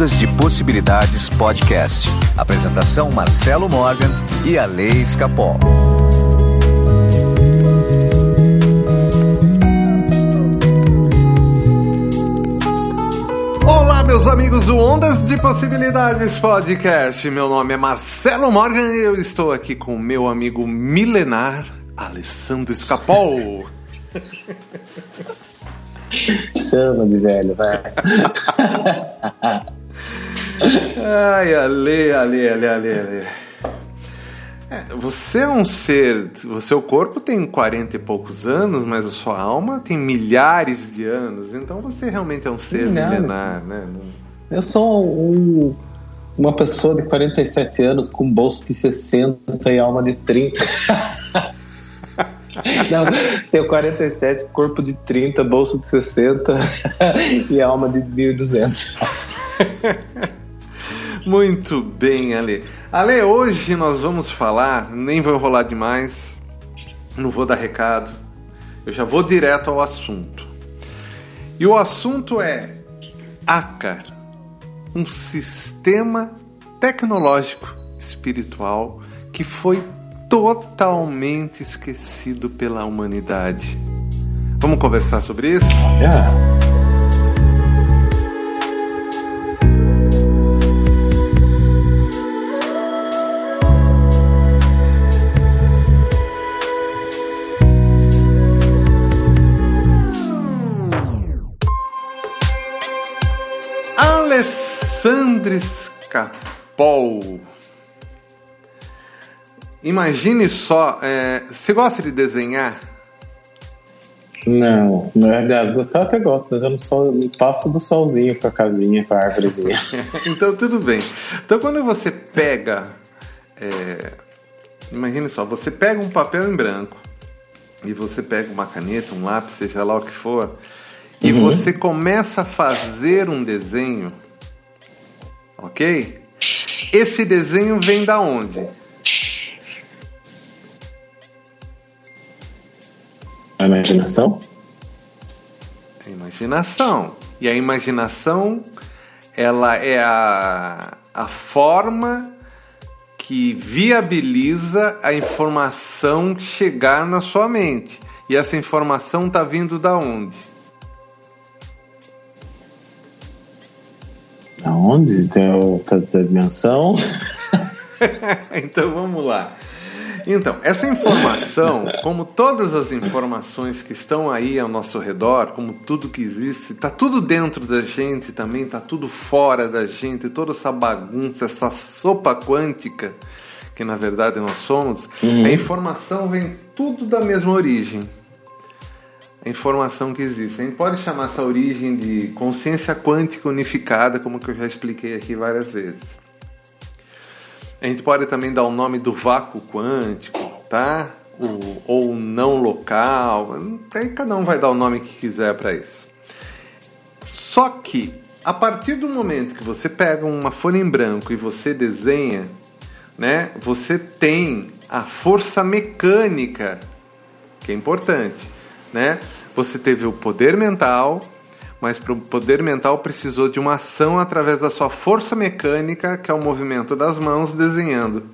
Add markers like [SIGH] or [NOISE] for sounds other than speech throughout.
Ondas de Possibilidades Podcast. Apresentação Marcelo Morgan e a Lei Escapol. Olá, meus amigos do Ondas de Possibilidades Podcast. Meu nome é Marcelo Morgan e eu estou aqui com meu amigo milenar Alessandro Escapol. Chama de velho, vai. [LAUGHS] Ai, Ale, Ale, Ale, Ale, Ale. É, você é um ser. O seu corpo tem 40 e poucos anos, mas a sua alma tem milhares de anos. Então você realmente é um ser Milhares. milenar, né? Eu sou um- uma pessoa de 47 anos com bolso de 60 e alma de 30. [LAUGHS] Não, tenho 47, corpo de 30, bolso de 60 [LAUGHS] e alma de 1.200. [LAUGHS] Muito bem, Ale. Ale, hoje nós vamos falar, nem vou enrolar demais, não vou dar recado, eu já vou direto ao assunto. E o assunto é ACA, um sistema tecnológico espiritual que foi totalmente esquecido pela humanidade. Vamos conversar sobre isso? Ah, Alessandro Scapol. Imagine só, é, você gosta de desenhar? não, não, aliás, gostar até gosto, mas eu não, sou, não passo do solzinho com a casinha, com a árvorezinha. [LAUGHS] então tudo bem. Então quando você pega, é, imagine só, você pega um papel em branco e você pega uma caneta, um lápis, seja lá o que for, e Uhum. você começa a fazer um desenho, ok? Esse desenho vem da onde? A imaginação? A imaginação. E a imaginação, ela é a, a forma que viabiliza a informação chegar na sua mente. E essa informação está vindo da onde? Aonde? Tem outra dimensão? [LAUGHS] então vamos lá. Então, essa informação, como todas as informações que estão aí ao nosso redor, como tudo que existe, está tudo dentro da gente também, está tudo fora da gente, toda essa bagunça, essa sopa quântica que na verdade nós somos, a informação vem tudo da mesma origem. A informação que existe. A gente pode chamar essa origem de consciência quântica unificada, como que eu já expliquei aqui várias vezes. A gente pode também dar o nome do vácuo quântico, tá? O, ou não local. Aí cada um vai dar o nome que quiser para isso. Só que a partir do momento que você pega uma folha em branco e você desenha, né? Você tem a força mecânica, que é importante, né? Você teve o poder mental, mas para o poder mental precisou de uma ação através da sua força mecânica, que é o movimento das mãos desenhando.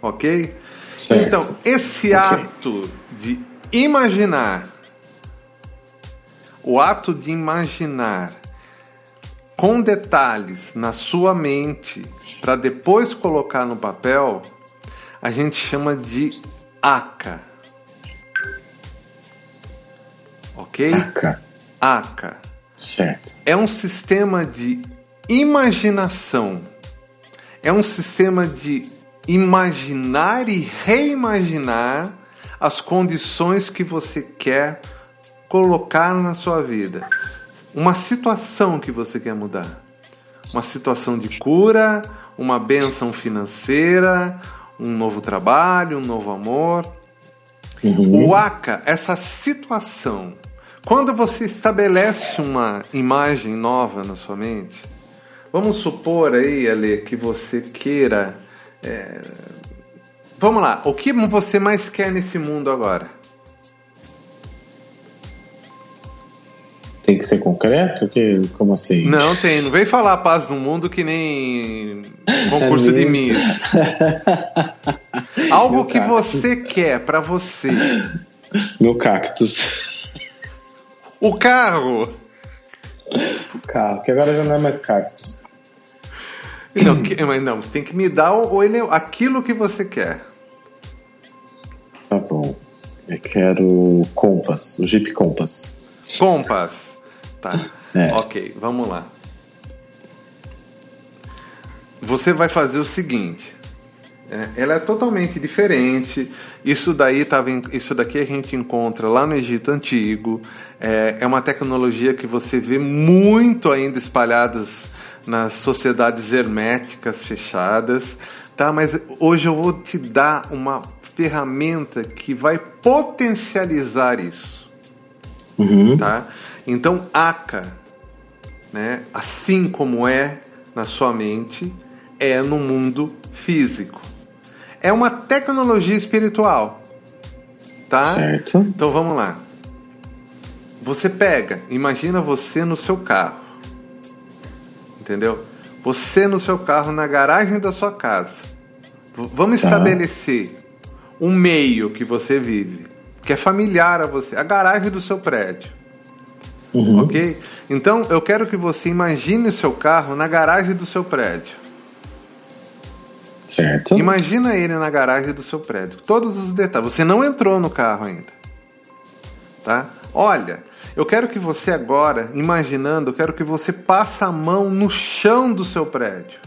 Ok? Certo. Então, esse Ok. ato de imaginar, o ato de imaginar com detalhes na sua mente para depois colocar no papel, a gente chama de ACA. Ok? Saca. ACA Certo. é um sistema de imaginação. É um sistema de imaginar e reimaginar as condições que você quer colocar na sua vida. Uma situação que você quer mudar. Uma situação de cura, uma benção financeira, um novo trabalho, um novo amor. Uhum. O ACA, essa situação, quando você estabelece uma imagem nova na sua mente, vamos supor aí, Ale, que você queira. é, Vamos lá, o que você mais quer nesse mundo agora? Tem que ser concreto? Que, como assim? Não tem, não vem falar paz no mundo que nem concurso É de? Miss. [LAUGHS] Algo Meu que cactus. você quer pra você. Meu cactus. O carro. O carro, que agora já não é mais cactus. Não, que- mas não, você tem que me dar o, o aquilo que você quer. Tá bom. Eu quero Compass, o Jeep Compass. Compass. Tá. É. Ok, vamos lá. Você vai fazer o seguinte. É, ela é totalmente diferente. Isso daí tava em- isso daqui a gente encontra lá no Egito antigo. É, é uma tecnologia que você vê muito ainda espalhadas nas sociedades herméticas fechadas, tá? Mas hoje eu vou te dar uma ferramenta que vai potencializar isso Uhum. tá? Então, Aka, né, assim como é na sua mente, é no mundo físico. É uma tecnologia espiritual, tá? Certo. Então vamos lá. Você pega, imagina você no seu carro. Entendeu? Você no seu carro na garagem da sua casa. V- vamos Tá. estabelecer um meio que você vive, que é familiar a você, a garagem do seu prédio. Uhum. Ok? Então eu quero que você imagine o seu carro na garagem do seu prédio. Certo. Imagina ele na garagem do seu prédio. Todos os detalhes. Você não entrou no carro ainda. Tá? Olha, eu quero que você agora, imaginando, eu quero que você passe a mão no chão do seu prédio.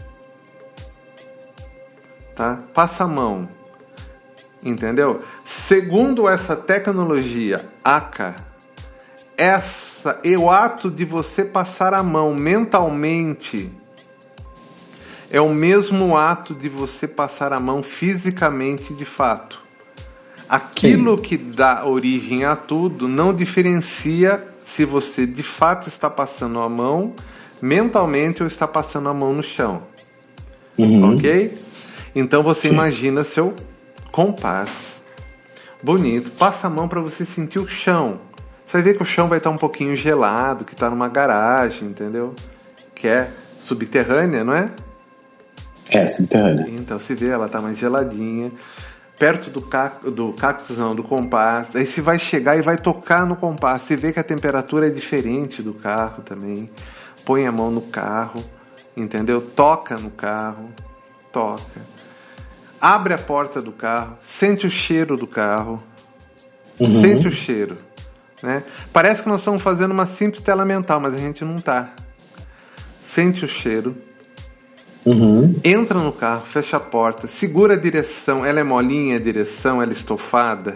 Tá? Passa a mão. Entendeu? Segundo essa tecnologia ACA, essa, e o ato de você passar a mão mentalmente é o mesmo ato de você passar a mão fisicamente de fato. Aquilo que dá origem a tudo não diferencia se você de fato está passando a mão mentalmente ou está passando a mão no chão. Uhum. Ok? Então você imagina seu compás bonito, passa a mão para você sentir o chão. Você vai ver que o chão vai estar um pouquinho gelado, que está numa garagem, entendeu? Que é subterrânea, não é? É, subterrânea. Então se vê, ela tá mais geladinha. Perto do, cac... do cactus, não, do compás. Aí você vai chegar e vai tocar no compás. Você vê que a temperatura é diferente do carro também. Põe a mão no carro, entendeu? Toca no carro, toca. Abre a porta do carro, sente o cheiro do carro. Uhum. Sente o cheiro. Né? Parece que nós estamos fazendo uma simples tela mental, mas a gente não tá. Sente o cheiro, Uhum. Entra no carro, fecha a porta, segura a direção. Ela é molinha a direção, ela é estofada.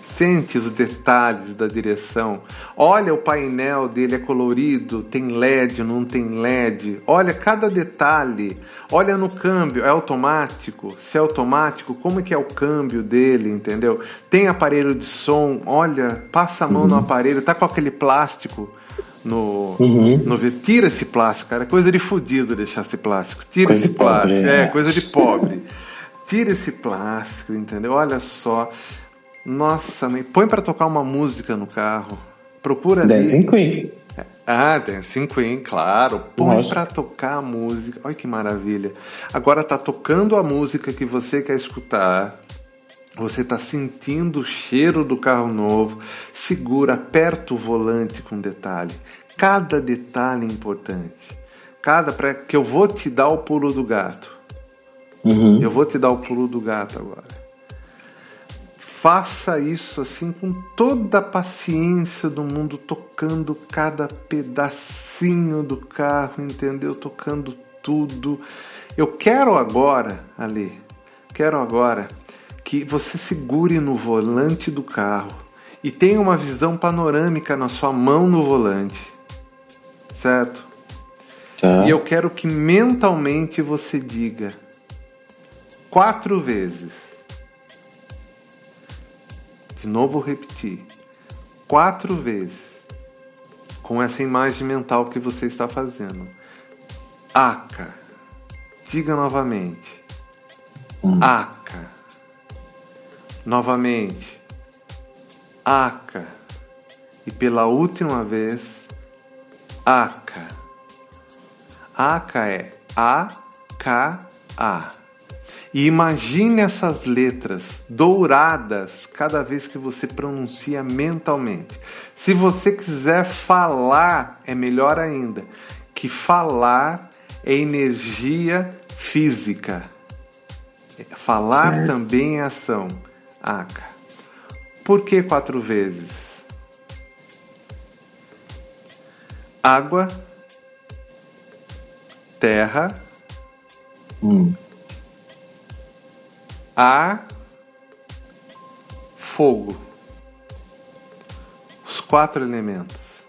Sente os detalhes da direção. Olha o painel dele, é colorido, tem LED, não tem LED. Olha cada detalhe. Olha no câmbio, é automático? Se é automático, como é que é o câmbio dele, entendeu? Tem aparelho de som, olha, passa a mão no aparelho, tá com aquele plástico no, Uhum. no Tira esse plástico, cara. É coisa de fudido deixar esse plástico. Tira Coisa esse de pobre, plástico. né? É, coisa de pobre. Tira esse plástico, entendeu? Olha só. Nossa, mãe, põe pra tocar uma música no carro. Procura ali. Dancing Queen. Ah, Dancing Queen, claro. Põe Lógico. pra tocar a música. Olha que maravilha. Agora tá tocando a música que você quer escutar. Você tá sentindo o cheiro do carro novo. Segura, aperta o volante com detalhe. Cada detalhe é importante. Cada pra, que eu vou te dar o pulo do gato. Uhum. Eu vou te dar o pulo do gato agora. Faça isso assim com toda a paciência do mundo, tocando cada pedacinho do carro, entendeu? Tocando tudo. Eu quero agora, Ali, quero agora que você segure no volante do carro e tenha uma visão panorâmica na sua mão no volante, certo? Tá. E eu quero que mentalmente você diga quatro vezes. De novo repetir. Quatro vezes. Com essa imagem mental que você está fazendo. Aca. Diga novamente. Hum. pela última vez Aka. Aka é A-K-A. E imagine essas letras douradas cada vez que você pronuncia mentalmente. Se você quiser falar, é melhor ainda, que falar é energia física. Falar certo. também é ação. Aka. Por que quatro vezes? Água, terra, hum. ar, fogo. Os quatro elementos.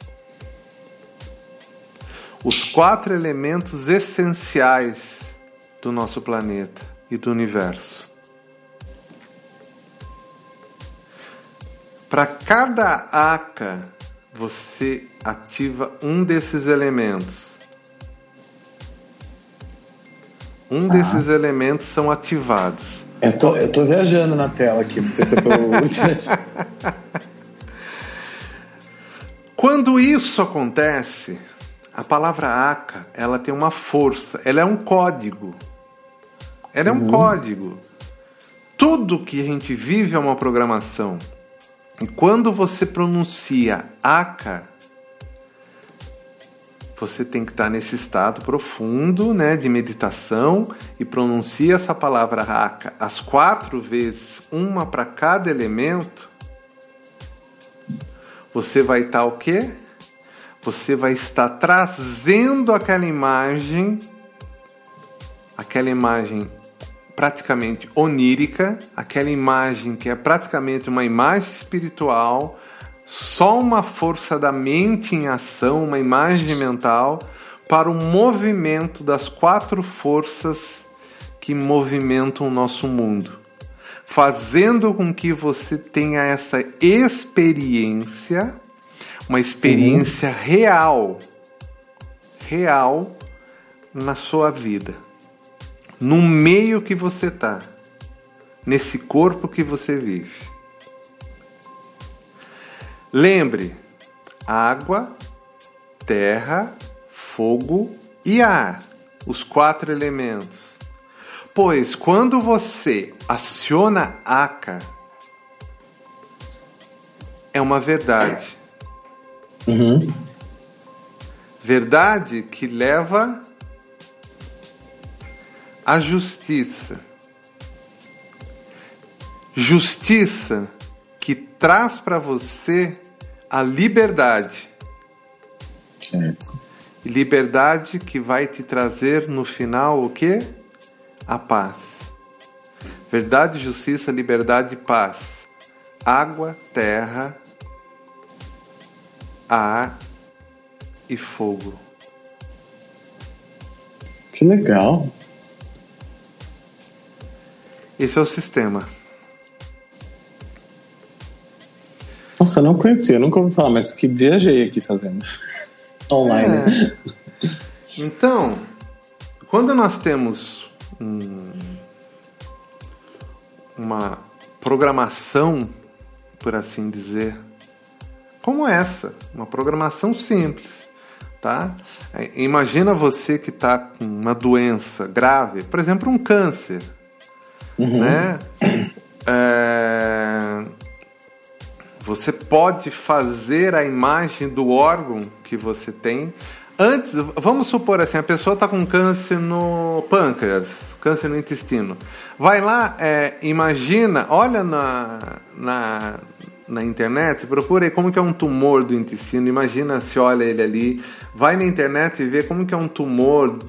Os quatro elementos essenciais do nosso planeta e do universo. Para cada aca, você ativa um desses elementos. Um ah. desses elementos são ativados. Eu tô, eu tô viajando na tela aqui, não sei se é pelo. [LAUGHS] Quando isso acontece, a palavra aca, ela tem uma força, ela é um código. Ela é um uhum. código. Tudo que a gente vive é uma programação. E quando você pronuncia aka, você tem que estar nesse estado profundo, né, de meditação e pronuncia essa palavra aka as quatro vezes, uma para cada elemento. Você vai estar o quê? Você vai estar trazendo aquela imagem, aquela imagem praticamente onírica, aquela imagem que é praticamente uma imagem espiritual, só uma força da mente em ação, uma imagem mental, para o movimento das quatro forças que movimentam o nosso mundo, fazendo com que você tenha essa experiência, uma experiência uhum. real, real na sua vida no meio que você está, nesse corpo que você vive. Lembre: água, terra, fogo e ar, os quatro elementos. Pois quando você aciona Aka, é uma verdade. Uhum. Verdade que leva a justiça. Justiça que traz para você a liberdade. Certo. Liberdade que vai te trazer no final o que? A paz. Verdade, justiça, liberdade e paz. Água, terra, ar e fogo. Que legal. Esse é o sistema. Nossa, eu não conhecia, nunca ouvi falar, mas que viajei aqui fazendo. [LAUGHS] Online. É. Então, quando nós temos um, uma programação, por assim dizer, como essa, uma programação simples, tá? Imagina você que está com uma doença grave, por exemplo, um câncer uhum. né? É, você pode fazer a imagem do órgão que você tem. Antes, vamos supor assim, a pessoa está com câncer no pâncreas, câncer no intestino. Vai lá, é, imagina, olha na, na, na internet, procura aí como que é um tumor do intestino, imagina se olha ele ali, vai na internet e vê como que é um tumor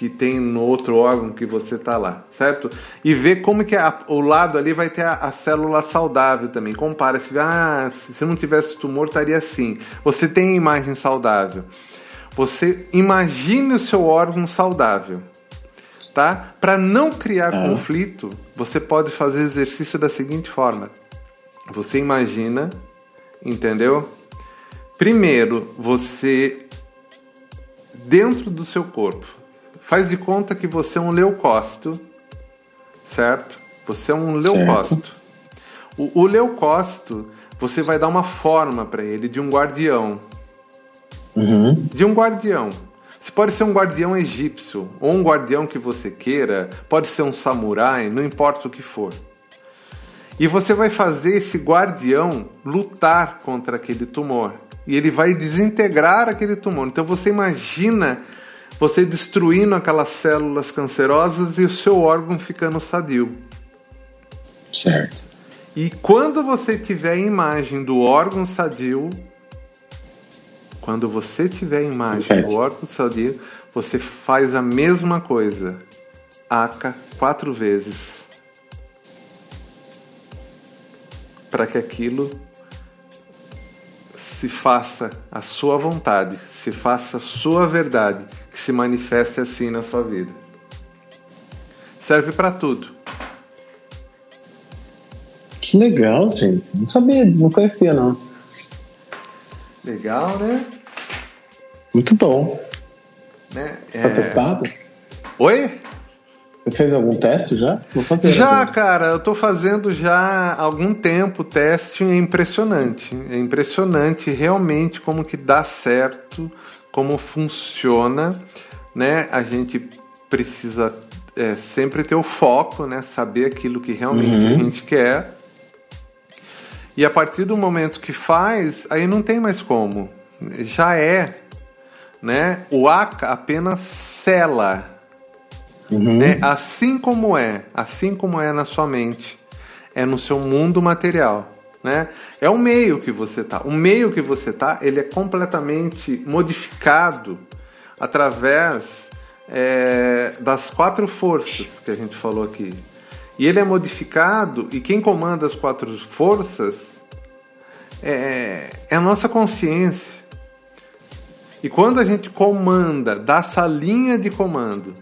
que tem no outro órgão que você está lá, certo? E ver como que a, o lado ali vai ter a, a, célula saudável também. Compara, se, ah, se não tivesse tumor estaria assim. Você tem a imagem saudável. Você imagine o seu órgão saudável, tá? Para não criar é. conflito, você pode fazer exercício da seguinte forma: você imagina, entendeu? Primeiro, você dentro do seu corpo Faz de conta que você é um leucócito, certo? Você é um leucócito. O, o leucócito você vai dar uma forma para ele de um guardião. Uhum. De um guardião. Você pode ser um guardião egípcio, ou um guardião que você queira, pode ser um samurai, não importa o que for. E você vai fazer esse guardião lutar contra aquele tumor. E ele vai desintegrar aquele tumor. Então você imagina você destruindo aquelas células cancerosas e o seu órgão ficando sadio. Certo. E quando você tiver a imagem do órgão sadio, quando você tiver a imagem Repete. do órgão sadio, você faz a mesma coisa. Aca quatro vezes. Para que aquilo se faça a sua vontade, se faça a sua verdade, que se manifeste assim na sua vida. Serve para tudo. Que legal, gente. Não sabia, não conhecia, não. Legal, né? Muito bom. né? Tá É... testado? Oi? Você fez algum teste já? Vou fazer. Já, né? cara, eu tô fazendo já há algum tempo teste, é impressionante. É impressionante realmente como que dá certo, como funciona, né? A gente precisa é, sempre ter o foco, né? Saber aquilo que realmente Uhum. a gente quer. E a partir do momento que faz, aí não tem mais como. Já é, né? O ACA apenas sela Uhum. né? Assim como é, assim como é na sua mente, é no seu mundo material, né? É o meio que você tá. O meio que você tá, ele é completamente modificado através é, das quatro forças que a gente falou aqui. E ele é modificado e quem comanda as quatro forças é, é a nossa consciência. E quando a gente comanda, dá essa linha de comando,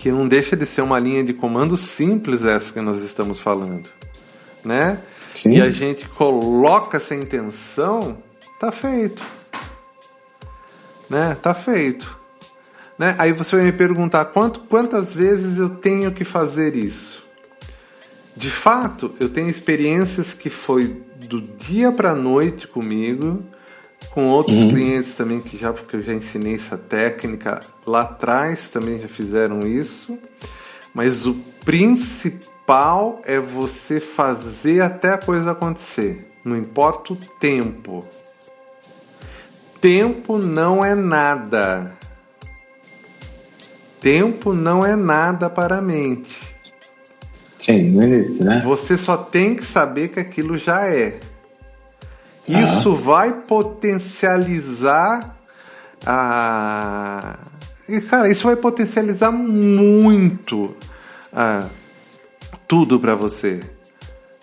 que não deixa de ser uma linha de comando simples essa que nós estamos falando, né? Sim. E a gente coloca essa intenção, tá feito. Né? Tá feito. Né? Aí você vai me perguntar quanto, quantas vezes eu tenho que fazer isso? De fato, eu tenho experiências que foi do dia para noite comigo, com outros clientes também que já porque eu já ensinei essa técnica lá atrás também já fizeram isso. Mas o principal é você fazer até a coisa acontecer. Não importa o tempo. Tempo não é nada. Tempo não é nada para a mente. Sim, não existe, né? Você só tem que saber que aquilo já é. Isso vai potencializar a. E, cara, isso vai potencializar muito ah, tudo para você.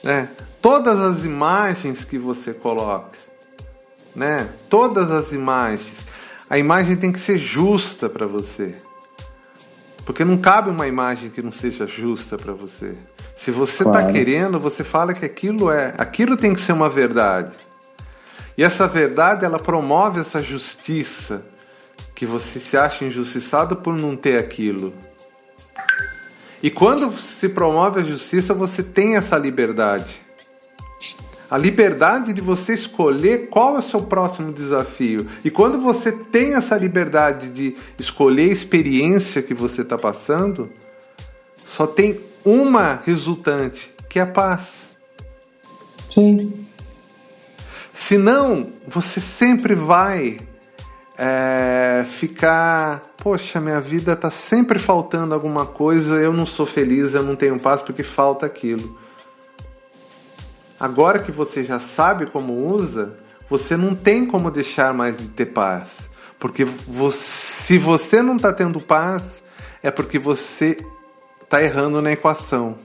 Né? Todas as imagens que você coloca, né? Todas as imagens. A imagem tem que ser justa para você. Porque não cabe uma imagem que não seja justa para você. Se você está Claro. querendo, você fala que aquilo é. Aquilo tem que ser uma verdade. E essa verdade, ela promove essa justiça. Que você se acha injustiçado por não ter aquilo. E quando se promove a justiça, você tem essa liberdade. A liberdade de você escolher qual é o seu próximo desafio. E quando você tem essa liberdade de escolher a experiência que você está passando, só tem uma resultante, que é a paz. Sim. Senão, você sempre vai é, ficar. Poxa, minha vida está sempre faltando alguma coisa, eu não sou feliz, eu não tenho paz porque falta aquilo. Agora que você já sabe como usa, você não tem como deixar mais de ter paz. Porque você, se você não está tendo paz, é porque você está errando na equação.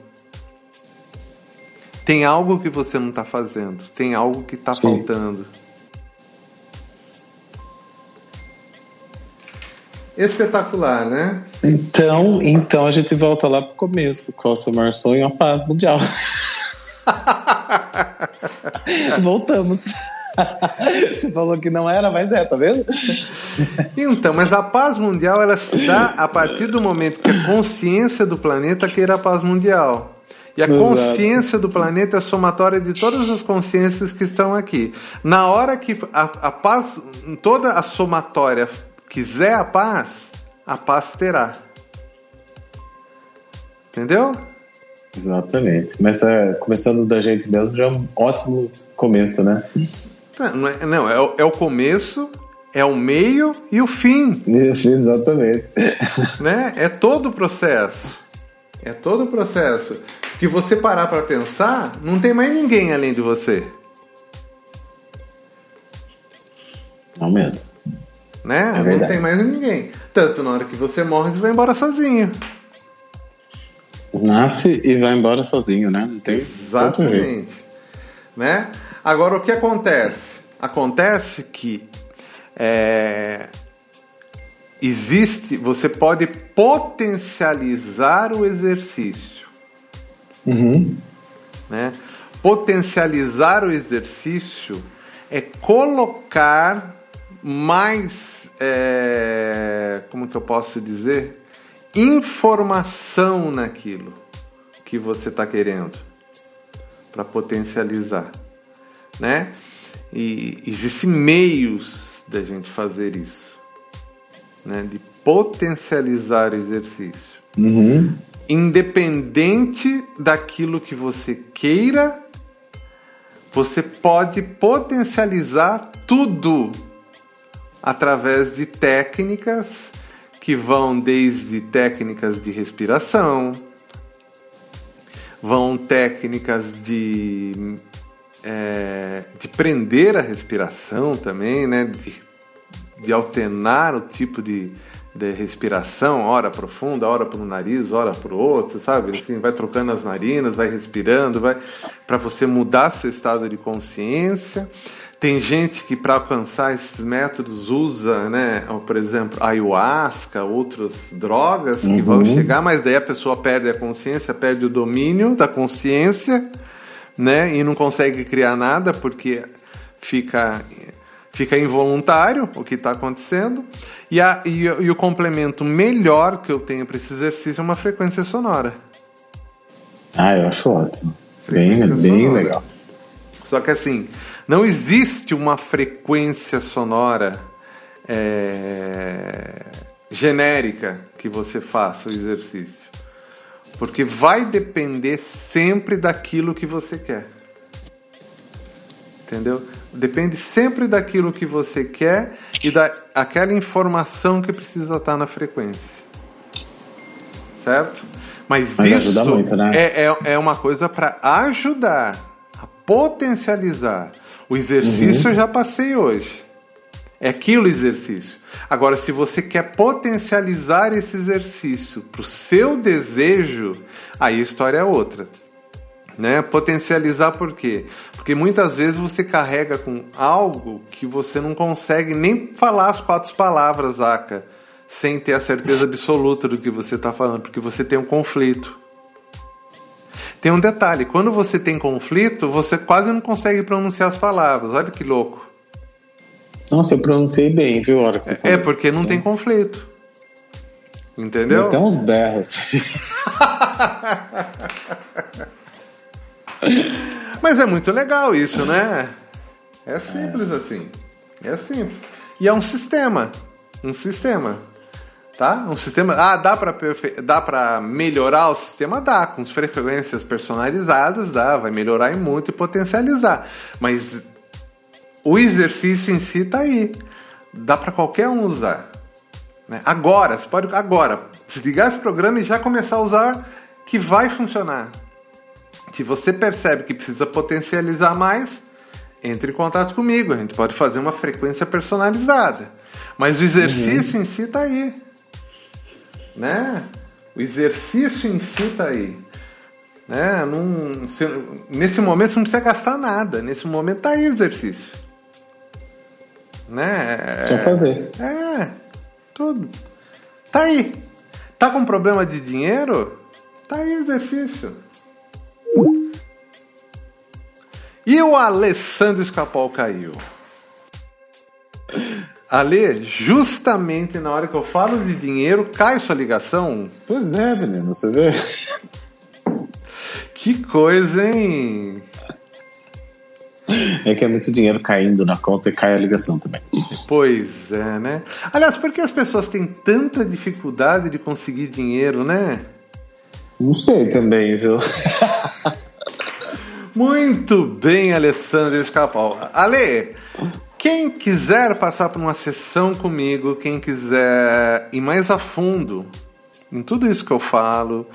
Tem algo que você não está fazendo, tem algo que está faltando. Espetacular, né? Então, então a gente volta lá pro começo. Qual é o seu maior sonho? A paz mundial. [LAUGHS] Voltamos. Você falou que não era, mas é, tá vendo? Então, mas a paz mundial ela se dá a partir do momento que a consciência do planeta queira a paz mundial. E a Exato. consciência do planeta é somatória de todas as consciências que estão aqui. Na hora que a, a paz, toda a somatória quiser a paz, a paz terá. Entendeu? Exatamente. Mas é, começando da gente mesmo já é um ótimo começo, né? Não, é, não é, é o começo, é o meio e o fim. Exatamente. Né? É todo o processo. É todo o processo que você parar para pensar, não tem mais ninguém além de você. Não mesmo. Né? É não tem mais ninguém. Tanto na hora que você morre, você vai embora sozinho. Nasce e vai embora sozinho, né? Não tem Exatamente. Né? Agora, o que acontece? Acontece que é, existe, você pode potencializar o exercício. Uhum. Né? Potencializar o exercício é colocar mais, é, como que eu posso dizer, informação naquilo que você está querendo para potencializar, né? E existem meios da gente fazer isso, né? De potencializar o exercício. Uhum independente daquilo que você queira, você pode potencializar tudo através de técnicas que vão desde técnicas de respiração, vão técnicas de, é, de prender a respiração também, né? de, de alternar o tipo de, de respiração, hora profunda, hora para um nariz, hora para o outro, sabe? Assim, vai trocando as narinas, vai respirando, vai para você mudar seu estado de consciência. Tem gente que para alcançar esses métodos usa, né, por exemplo, ayahuasca, outras drogas uhum. que vão uhum. chegar, mas daí a pessoa perde a consciência, perde o domínio da consciência, né, e não consegue criar nada porque fica fica involuntário o que está acontecendo. E, a, e, e, o complemento melhor que eu tenho para esse exercício é uma frequência sonora. Ah, eu acho ótimo. Bem, bem legal. Só que assim, não existe uma frequência sonora é, genérica que você faça o exercício. Porque vai depender sempre daquilo que você quer. Entendeu? Depende sempre daquilo que você quer e daquela informação que precisa estar na frequência. Certo? Mas, Mas isso muito, né? é, é, é uma coisa para ajudar, a potencializar. O exercício uhum. eu já passei hoje. É aquilo exercício. Agora, se você quer potencializar esse exercício para o seu desejo, aí a história é outra. Né? Potencializar por quê? Porque muitas vezes você carrega com algo que você não consegue nem falar as quatro palavras, Aka, sem ter a certeza absoluta do que você está falando, porque você tem um conflito. Tem um detalhe: quando você tem conflito, você quase não consegue pronunciar as palavras. Olha que louco. Nossa, eu pronunciei bem, viu? Hora que você é porque não tem conflito. Entendeu? Tem uns berros. [LAUGHS] Mas é muito legal isso, né? É simples é. assim. É simples. E é um sistema. Um sistema. Tá? Um sistema. Ah, dá para perfe... dá para melhorar o sistema? Dá. Com frequências personalizadas, dá. Vai melhorar muito e potencializar. Mas o exercício em si tá aí. Dá para qualquer um usar. Né? Agora, você pode agora desligar esse programa e já começar a usar que vai funcionar. Se você percebe que precisa potencializar mais, entre em contato comigo. A gente pode fazer uma frequência personalizada. Mas o exercício uhum. em si está aí. Né? O exercício em si está aí. Né? Num, se, nesse momento você não precisa gastar nada. Nesse momento está aí o exercício. Né? Quer fazer. É, tudo. Tá aí. Tá com problema de dinheiro? Tá aí o exercício. E o Alessandro Escapol caiu. Ale, justamente na hora que eu falo de dinheiro, cai sua ligação. Pois é, menino, você vê. Que coisa, hein? É que é muito dinheiro caindo na conta e cai a ligação também. Pois é, né? Aliás, por que as pessoas têm tanta dificuldade de conseguir dinheiro, né? Não sei também, viu? [LAUGHS] Muito bem, Alessandro Escapal. Ale, quem quiser passar por uma sessão comigo, quem quiser ir mais a fundo em tudo isso que eu falo,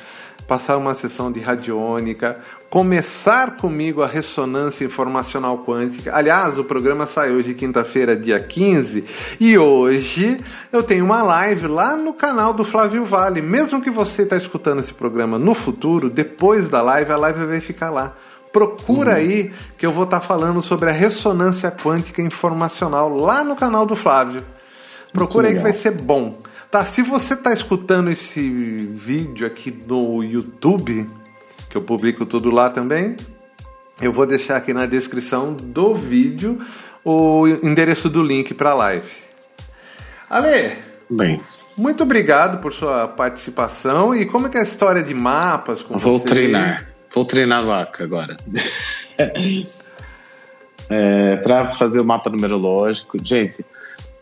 passar uma sessão de radiônica, começar comigo a ressonância informacional quântica. Aliás, o programa sai hoje, quinta-feira, dia 15, e hoje eu tenho uma live lá no canal do Flávio Vale. Mesmo que você está escutando esse programa no futuro, depois da live, a live vai ficar lá. Procura uhum. aí que eu vou estar tá falando sobre a ressonância quântica informacional lá no canal do Flávio. Procura aí que vai ser bom. Tá, se você está escutando esse vídeo aqui no YouTube, que eu publico tudo lá também, eu vou deixar aqui na descrição do vídeo o endereço do link para a live. Ale, bem, muito obrigado por sua participação e como é que é a história de mapas com Vou você? treinar, vou treinar vaca agora. [LAUGHS] é, para fazer o mapa numerológico, gente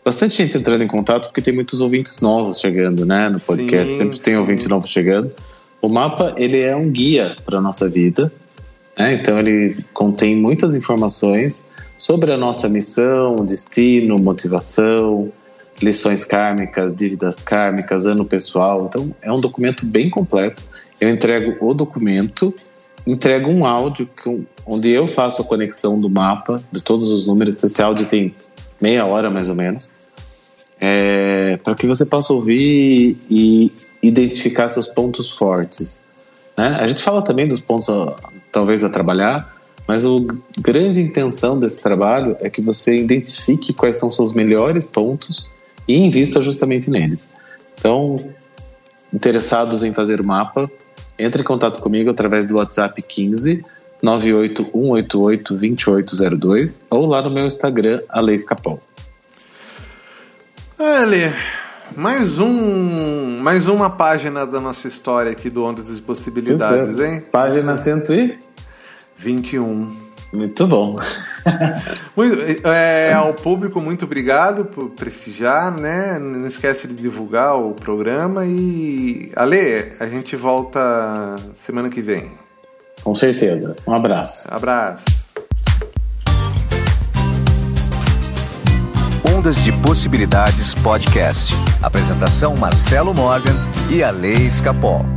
bastante gente entrando em contato porque tem muitos ouvintes novos chegando, né, no podcast. Sim, Sempre sim. tem ouvinte novo chegando. O mapa ele é um guia para nossa vida, né? Então ele contém muitas informações sobre a nossa missão, destino, motivação, lições kármicas, dívidas kármicas, ano pessoal. Então é um documento bem completo. Eu entrego o documento, entrego um áudio onde eu faço a conexão do mapa de todos os números. Esse áudio tem meia hora mais ou menos é, para que você possa ouvir e identificar seus pontos fortes. Né? A gente fala também dos pontos, talvez, a trabalhar, mas a grande intenção desse trabalho é que você identifique quais são seus melhores pontos e invista justamente neles. Então, interessados em fazer mapa, entre em contato comigo através do WhatsApp 15 98188 2802 ou lá no meu Instagram, Alex Capão. Olha, mais um, mais uma página da nossa história aqui do Ondas das Possibilidades, hein? Página 121. Muito bom. muito, é, ao público, muito obrigado por prestigiar, né? Não esquece de divulgar o programa e Ale, a gente volta semana que vem. Com certeza. Um abraço. Abraço. Ondas de Possibilidades Podcast. Apresentação Marcelo Morgan e a Lei Escapol.